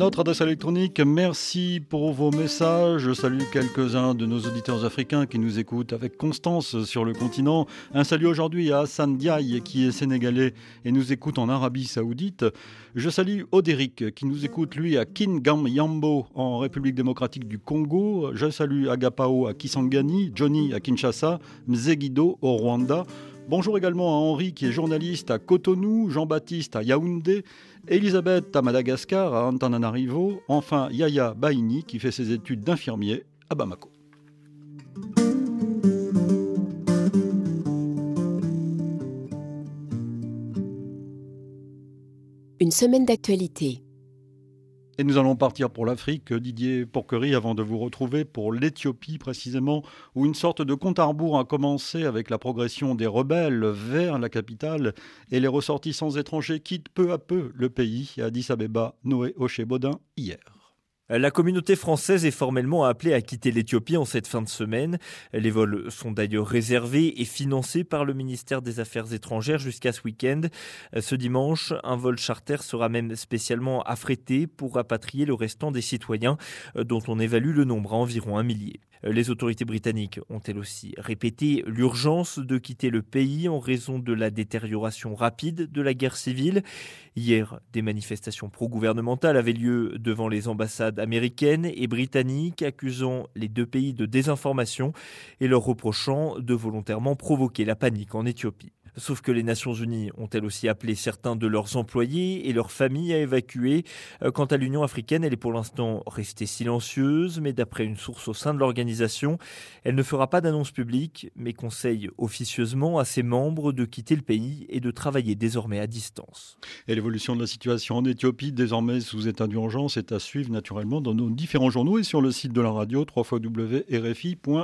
Notre adresse électronique, merci pour vos messages. Je salue quelques-uns de nos auditeurs africains qui nous écoutent avec constance sur le continent. Un salut aujourd'hui à Hassan Diaye qui est sénégalais et nous écoute en Arabie Saoudite. Je salue Odéric qui nous écoute lui à Kingam Yambo en République démocratique du Congo. Je salue Agapao à Kisangani, Johnny à Kinshasa, Mzegido au Rwanda. Bonjour également à Henri qui est journaliste à Cotonou, Jean-Baptiste à Yaoundé, Elisabeth à Madagascar, à Antananarivo, enfin Yaya Baini qui fait ses études d'infirmier à Bamako. Une semaine d'actualité. Et nous allons partir pour l'Afrique, Didier Porquerie, avant de vous retrouver pour l'Éthiopie précisément, où une sorte de compte à rebours a commencé avec la progression des rebelles vers la capitale et les ressortissants étrangers quittent peu à peu le pays. Addis Abeba, Noé Oché-Baudin, hier. La communauté française est formellement appelée à quitter l'Éthiopie en cette fin de semaine. Les vols sont d'ailleurs réservés et financés par le ministère des Affaires étrangères jusqu'à ce week-end. Ce dimanche, un vol charter sera même spécialement affrété pour rapatrier le restant des citoyens, dont on évalue le nombre à environ un millier. Les autorités britanniques ont elles aussi répété l'urgence de quitter le pays en raison de la détérioration rapide de la guerre civile. Hier, des manifestations pro-gouvernementales avaient lieu devant les ambassades américaines et britanniques, accusant les deux pays de désinformation et leur reprochant de volontairement provoquer la panique en Éthiopie. Sauf que les Nations Unies ont elles aussi appelé certains de leurs employés et leurs familles à évacuer. Euh, quant à l'Union africaine, elle est pour l'instant restée silencieuse, mais d'après une source au sein de l'organisation, elle ne fera pas d'annonce publique, mais conseille officieusement à ses membres de quitter le pays et de travailler désormais à distance. Et l'évolution de la situation en Éthiopie, désormais sous état d'urgence, est à suivre naturellement dans nos différents journaux et sur le site de la radio www.rfi.fr.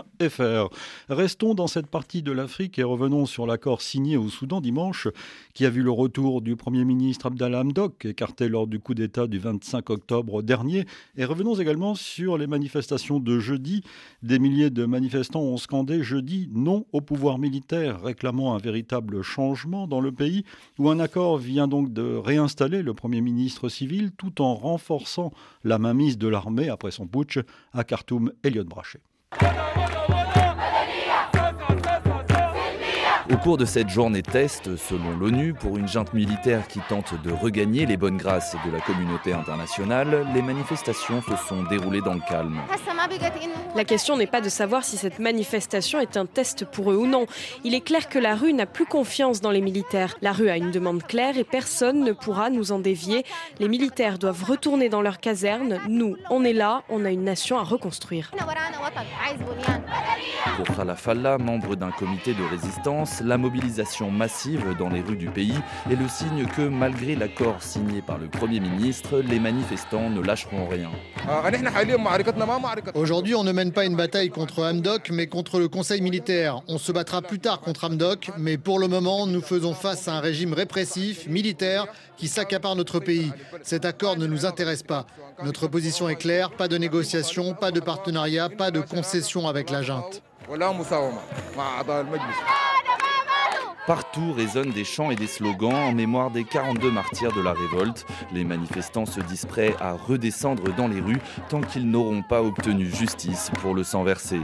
Restons dans cette partie de l'Afrique et revenons sur l'accord signé au Soudan dimanche, qui a vu le retour du Premier ministre Abdallah Hamdok, écarté lors du coup d'État du 25 octobre dernier. Et revenons également sur les manifestations de jeudi. Des milliers de manifestants ont scandé jeudi non au pouvoir militaire, réclamant un véritable changement dans le pays, où un accord vient donc de réinstaller le Premier ministre civil tout en renforçant la mainmise de l'armée après son putsch à Khartoum, Elliot Brachet. Cours de cette journée test, selon l'ONU, pour une junte militaire qui tente de regagner les bonnes grâces de la communauté internationale, les manifestations se sont déroulées dans le calme. La question n'est pas de savoir si cette manifestation est un test pour eux ou non. Il est clair que la rue n'a plus confiance dans les militaires. La rue a une demande claire et personne ne pourra nous en dévier. Les militaires doivent retourner dans leur caserne. Nous, on est là, on a une nation à reconstruire. Pour Khalafallah, membre d'un comité de résistance, la mobilisation massive dans les rues du pays est le signe que malgré l'accord signé par le Premier ministre, les manifestants ne lâcheront rien. Aujourd'hui, on ne mène pas une bataille contre Hamdok, mais contre le Conseil militaire. On se battra plus tard contre Hamdok, mais pour le moment, nous faisons face à un régime répressif, militaire, qui s'accapare notre pays. Cet accord ne nous intéresse pas. Notre position est claire, pas de négociation, pas de partenariat, pas de concession avec la junte. Partout résonnent des chants et des slogans en mémoire des 42 martyrs de la révolte. Les manifestants se disent prêts à redescendre dans les rues tant qu'ils n'auront pas obtenu justice pour le sang versé.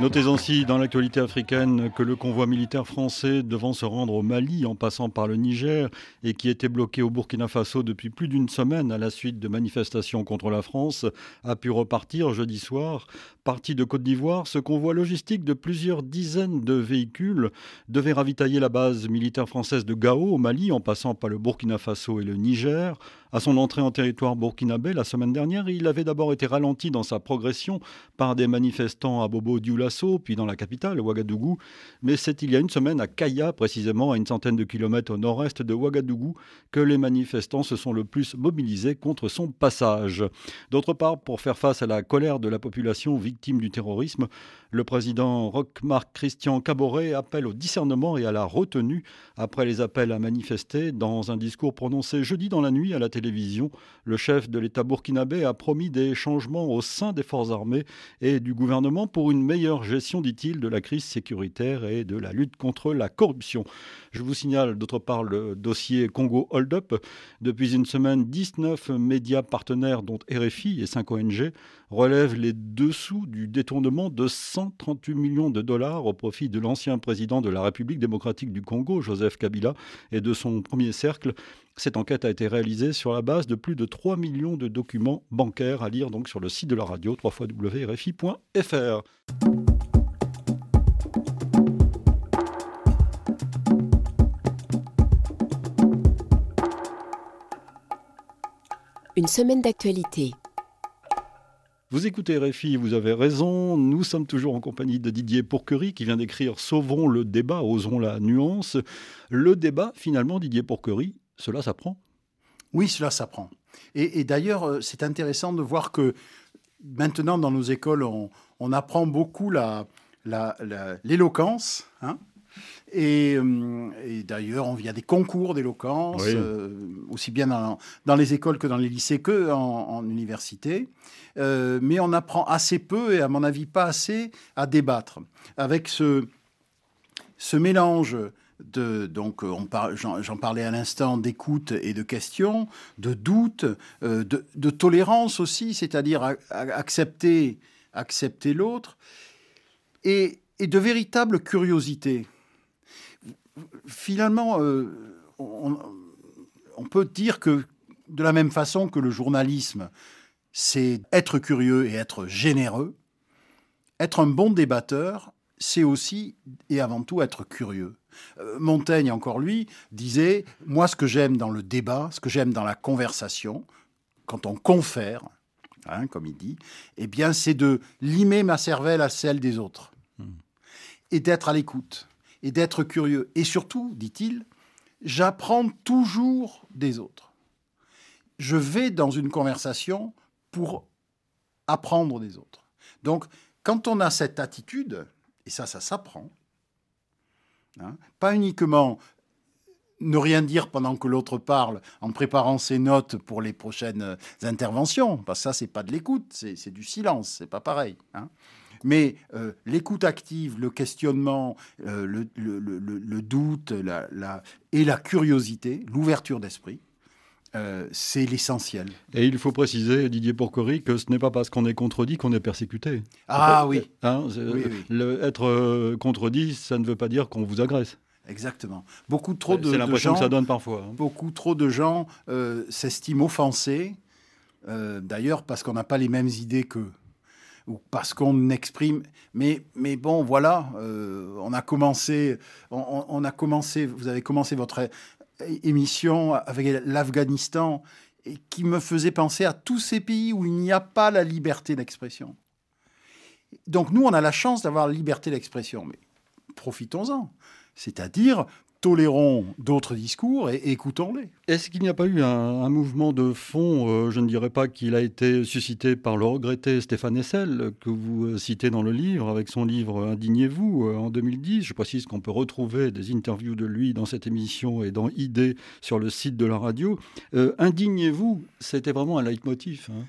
Notez ainsi dans l'actualité africaine que le convoi militaire français devant se rendre au Mali en passant par le Niger et qui était bloqué au Burkina Faso depuis plus d'une semaine à la suite de manifestations contre la France a pu repartir jeudi soir. Parti de Côte d'Ivoire, ce convoi logistique de plusieurs dizaines de véhicules devait ravitailler la base militaire française de Gao au Mali en passant par le Burkina Faso et le Niger. À son entrée en territoire burkinabé la semaine dernière, il avait d'abord été ralenti dans sa progression par des manifestants à Bobo Dioulasso, puis dans la capitale, Ouagadougou. Mais c'est il y a une semaine à Kaya, précisément à une centaine de kilomètres au nord-est de Ouagadougou, que les manifestants se sont le plus mobilisés contre son passage. D'autre part, pour faire face à la colère de la population victime du terrorisme, le président Roch-Marc Christian Caboret appelle au discernement et à la retenue après les appels à manifester. Dans un discours prononcé jeudi dans la nuit à la télévision, le chef de l'État burkinabé a promis des changements au sein des forces armées et du gouvernement pour une meilleure gestion, dit-il, de la crise sécuritaire et de la lutte contre la corruption. Je vous signale d'autre part le dossier Congo Hold Up. Depuis une semaine, 19 médias partenaires, dont RFI et 5 ONG, relèvent les dessous du détournement de 138 millions de dollars au profit de l'ancien président de la République démocratique du Congo, Joseph Kabila, et de son premier cercle. Cette enquête a été réalisée sur la base de plus de 3 millions de documents bancaires à lire donc sur le site de la radio www.rfi.fr. Une semaine d'actualité. Vous écoutez RFI, vous avez raison. Nous sommes toujours en compagnie de Didier Pourquerie qui vient d'écrire Sauvons le débat, osons la nuance. Le débat, finalement, Didier Pourquerie, cela s'apprend Oui, cela s'apprend. Et, d'ailleurs, euh, c'est intéressant de voir que maintenant, dans nos écoles, on, apprend beaucoup l'éloquence. Hein Et, d'ailleurs, il y a des concours d'éloquence, aussi bien dans, les écoles que dans les lycées que en, université. mais on apprend assez peu, et à mon avis pas assez, à débattre. Avec ce, ce mélange de, donc j'en parlais à l'instant, d'écoute et de questions, de doute, euh, de, tolérance aussi, c'est-à-dire accepter, accepter l'autre, et, de véritable curiosité. Finalement, euh, on, on peut dire que de la même façon que le journalisme, c'est être curieux et être généreux, être un bon débatteur, c'est aussi et avant tout être curieux. Euh, Montaigne, encore lui, disait Moi, ce que j'aime dans le débat, ce que j'aime dans la conversation, quand on confère, hein, comme il dit, eh bien, c'est de limer ma cervelle à celle des autres. Hmm. Et d'être à l'écoute. Et d'être curieux. Et surtout, dit-il, j'apprends toujours des autres. Je vais dans une conversation pour apprendre des autres. Donc, quand on a cette attitude, et ça, ça s'apprend, Hein. Pas uniquement ne rien dire pendant que l'autre parle en préparant ses notes pour les prochaines interventions, parce que ça, c'est pas de l'écoute, c'est du silence, c'est pas pareil. Hein. Mais euh, l'écoute active, le questionnement, euh, le, doute et la curiosité, l'ouverture d'esprit, c'est l'essentiel. Et il faut préciser, Didier Pourcory, que ce n'est pas parce qu'on est contredit qu'on est persécuté. Ah oui. Hein, être contredit, ça ne veut pas dire qu'on vous agresse. Exactement. Beaucoup trop de, C'est l'impression que ça donne parfois. Hein. Beaucoup trop de gens euh, s'estiment offensés, euh, d'ailleurs parce qu'on n'a pas les mêmes idées qu'eux ou parce qu'on exprime. Mais, mais bon, voilà, euh, on a commencé, on, a commencé, vous avez commencé votre émission avec l'Afghanistan qui me faisait penser à tous ces pays où il n'y a pas la liberté d'expression. Donc nous, on a la chance d'avoir la liberté d'expression, mais profitons-en. C'est-à-dire, tolérons d'autres discours et écoutons-les. Est-ce qu'il n'y a pas eu un, mouvement de fond, euh, je ne dirais pas qu'il a été suscité par le regretté Stéphane Hessel, que vous euh, citez dans le livre, avec son livre Indignez-vous euh, en 2010. Je précise qu'on peut retrouver des interviews de lui dans cette émission et dans ID sur le site de la radio. Indignez-vous, c'était vraiment un leitmotiv. Hein.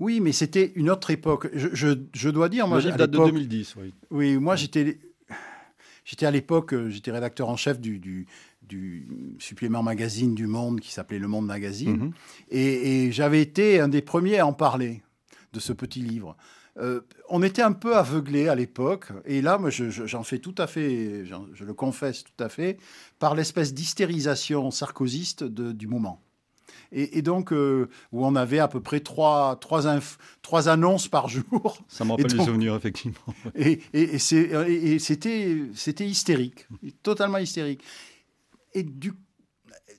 Oui, mais c'était une autre époque. Je, dois dire, moi, le livre date de 2010. Oui, oui moi j'étais J'étais à l'époque, euh, j'étais rédacteur en chef du, du, supplément magazine du Monde qui s'appelait Le Monde Magazine. Mhm. Et, j'avais été un des premiers à en parler de ce petit livre. Euh, on était un peu aveuglé à l'époque, et là, moi, j'en fais tout à fait, je le confesse tout à fait, par l'espèce d'hystérisation sarkozyste du moment et, donc euh, où on avait à peu près trois, trois, trois annonces par jour. Ça me rappelle les souvenirs, effectivement. Et, et c'était hystérique, totalement hystérique. Et du,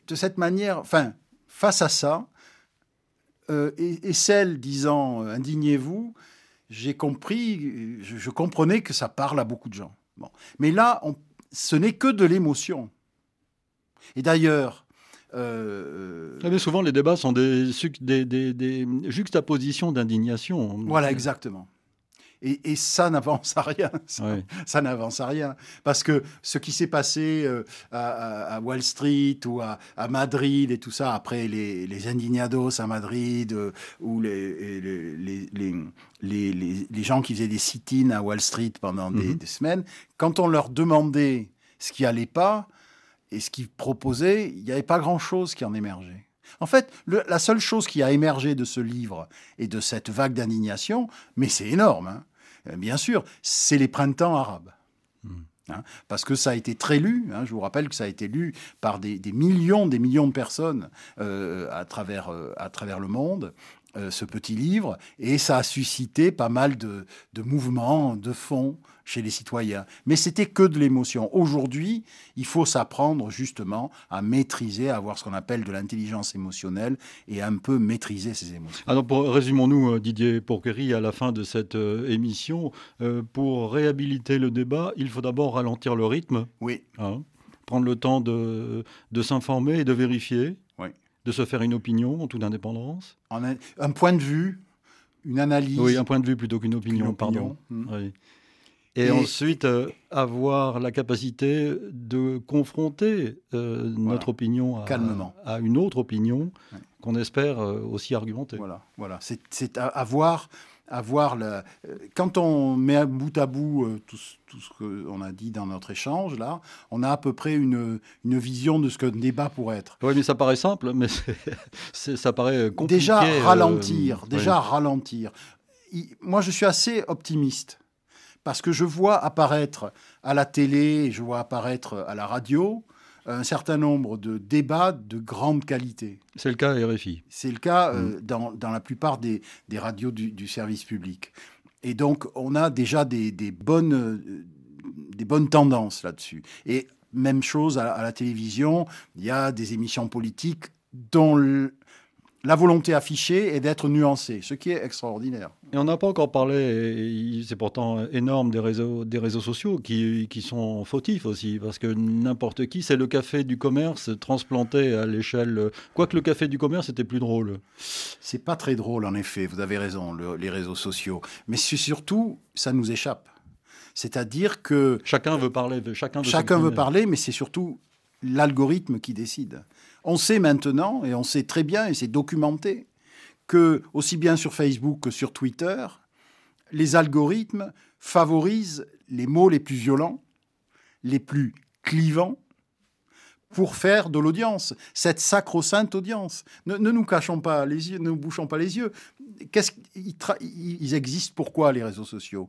de cette manière, enfin, face à ça, euh, et, celle disant euh, indignez-vous, j'ai compris, je, comprenais que ça parle à beaucoup de gens. Bon. Mais là, on, ce n'est que de l'émotion. Et d'ailleurs, euh, ah, souvent, les débats sont des, des, juxtapositions d'indignation. Voilà, exactement. Et, ça n'avance à rien. Ça, n'avance à rien. Parce que ce qui s'est passé euh, à, Wall Street ou à, Madrid et tout ça, après les, les indignados à Madrid euh, ou les les, les, les, gens qui faisaient des sit-ins à Wall Street pendant des, mhm. des, semaines, quand on leur demandait ce qui allait pas, et ce qu'il proposait, il n'y avait pas grand-chose qui en émergeait. En fait, la seule chose qui a émergé de ce livre et de cette vague d'indignation, mais c'est énorme, hein, euh, bien sûr, c'est les printemps arabes. Hmm. Hein, parce que ça a été très lu, hein, je vous rappelle que ça a été lu par des, millions, des millions de personnes euh, à, travers, euh, à travers le monde, ce petit livre, et ça a suscité pas mal de, de mouvements de fond, chez les citoyens. Mais c'était que de l'émotion. Aujourd'hui, il faut s'apprendre justement à maîtriser, à avoir ce qu'on appelle de l'intelligence émotionnelle et un peu maîtriser ses émotions. Alors, pour, résumons-nous, euh, Didier Pourquerie, à la fin de cette euh, émission, euh, pour réhabiliter le débat, il faut d'abord ralentir le rythme. Oui. Hein, prendre le temps de, de s'informer et de vérifier. De se faire une opinion en toute indépendance. un point de vue, une analyse. Oui, un point de vue plutôt qu'une opinion, pardon. Hmm. Oui. Et, ensuite, euh, avoir la capacité de confronter euh, notre opinion à une autre opinion qu'on espère euh, aussi argumenter. Voilà, voilà. c'est avoir avoir le... quand on met à bout à bout tout, tout ce qu'on a dit dans notre échange là, on a à peu près une, une vision de ce qu'un débat pourrait être. Oui, mais ça paraît simple, mais ça paraît compliqué. Déjà ralentir, déjà ralentir. moi, je suis assez optimiste parce que je vois apparaître à la télé, je vois apparaître à la radio un certain nombre de débats de grande qualité. C'est le cas à RFI. C'est le cas euh, mm. dans, dans, la plupart des, des radios du, service public. Et donc, on a déjà des, des bonnes, euh, des bonnes tendances là-dessus. Et même chose à, à, la télévision, il y a des émissions politiques dont le, la volonté affichée est d'être nuancée, ce qui est extraordinaire. Et on n'a pas encore parlé, c'est pourtant énorme, des réseaux, des réseaux sociaux qui, qui sont fautifs aussi, parce que n'importe qui, c'est le café du commerce transplanté à l'échelle. Quoique le café du commerce était plus drôle. C'est pas très drôle, en effet, vous avez raison, les réseaux sociaux. Mais surtout, ça nous échappe. C'est-à-dire que. Chacun veut parler. Chacun veut, chacun veut parler, mais c'est surtout l'algorithme qui décide. On sait maintenant, et on sait très bien, et c'est documenté, que aussi bien sur Facebook que sur Twitter, les algorithmes favorisent les mots les plus violents, les plus clivants, pour faire de l'audience, cette sacro-sainte audience. Ne, nous cachons pas les yeux, ne nous bouchons pas les yeux. Qu'est-ce ils existent pourquoi les réseaux sociaux?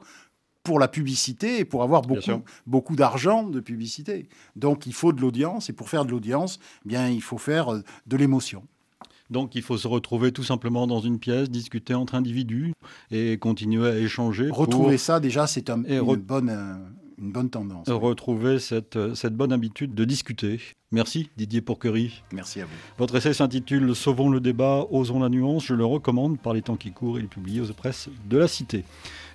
Pour la publicité et pour avoir beaucoup, beaucoup d'argent de publicité. Donc il faut de l'audience et pour faire de l'audience, eh bien il faut faire euh, de l'émotion. Donc il faut se retrouver tout simplement dans une pièce, discuter entre individus et continuer à échanger. Retrouver ça déjà, c'est un, une, bonne, euh, une bonne tendance. Retrouver cette, euh, cette bonne habitude de discuter. Merci Didier Pourquerie. Merci à vous. Votre essai s'intitule Sauvons le débat, osons la nuance. Je le recommande par les temps qui courent. Il est publié aux presses de la Cité.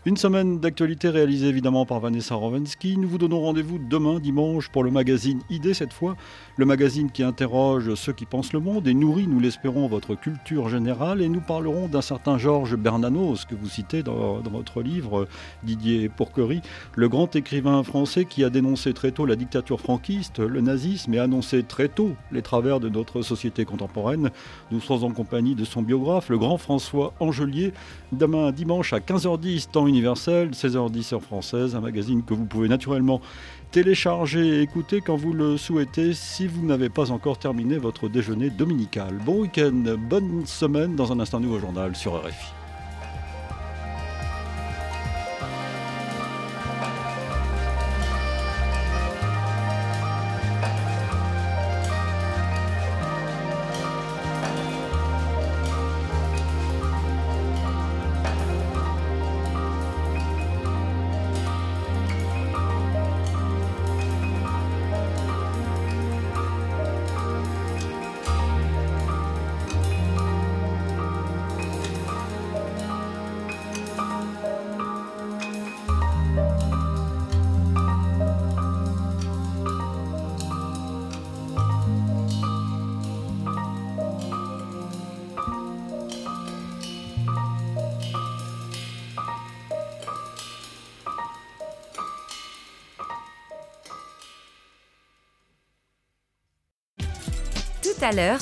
Une semaine d'actualité réalisée évidemment par Vanessa Rovensky. Nous vous donnons rendez-vous demain dimanche pour le magazine ID cette fois, le magazine qui interroge ceux qui pensent le monde et nourrit, nous l'espérons, votre culture générale. Et nous parlerons d'un certain Georges Bernanos que vous citez dans, votre livre, Didier Pourquerie, le grand écrivain français qui a dénoncé très tôt la dictature franquiste, le nazisme et annoncé très tôt les travers de notre société contemporaine. Nous serons en compagnie de son biographe, le grand François Angelier, demain dimanche à 15h10 temps universel, 16h10 heure française, un magazine que vous pouvez naturellement télécharger et écouter quand vous le souhaitez si vous n'avez pas encore terminé votre déjeuner dominical. Bon week-end, bonne semaine dans un instant nouveau journal sur RFI. L'heure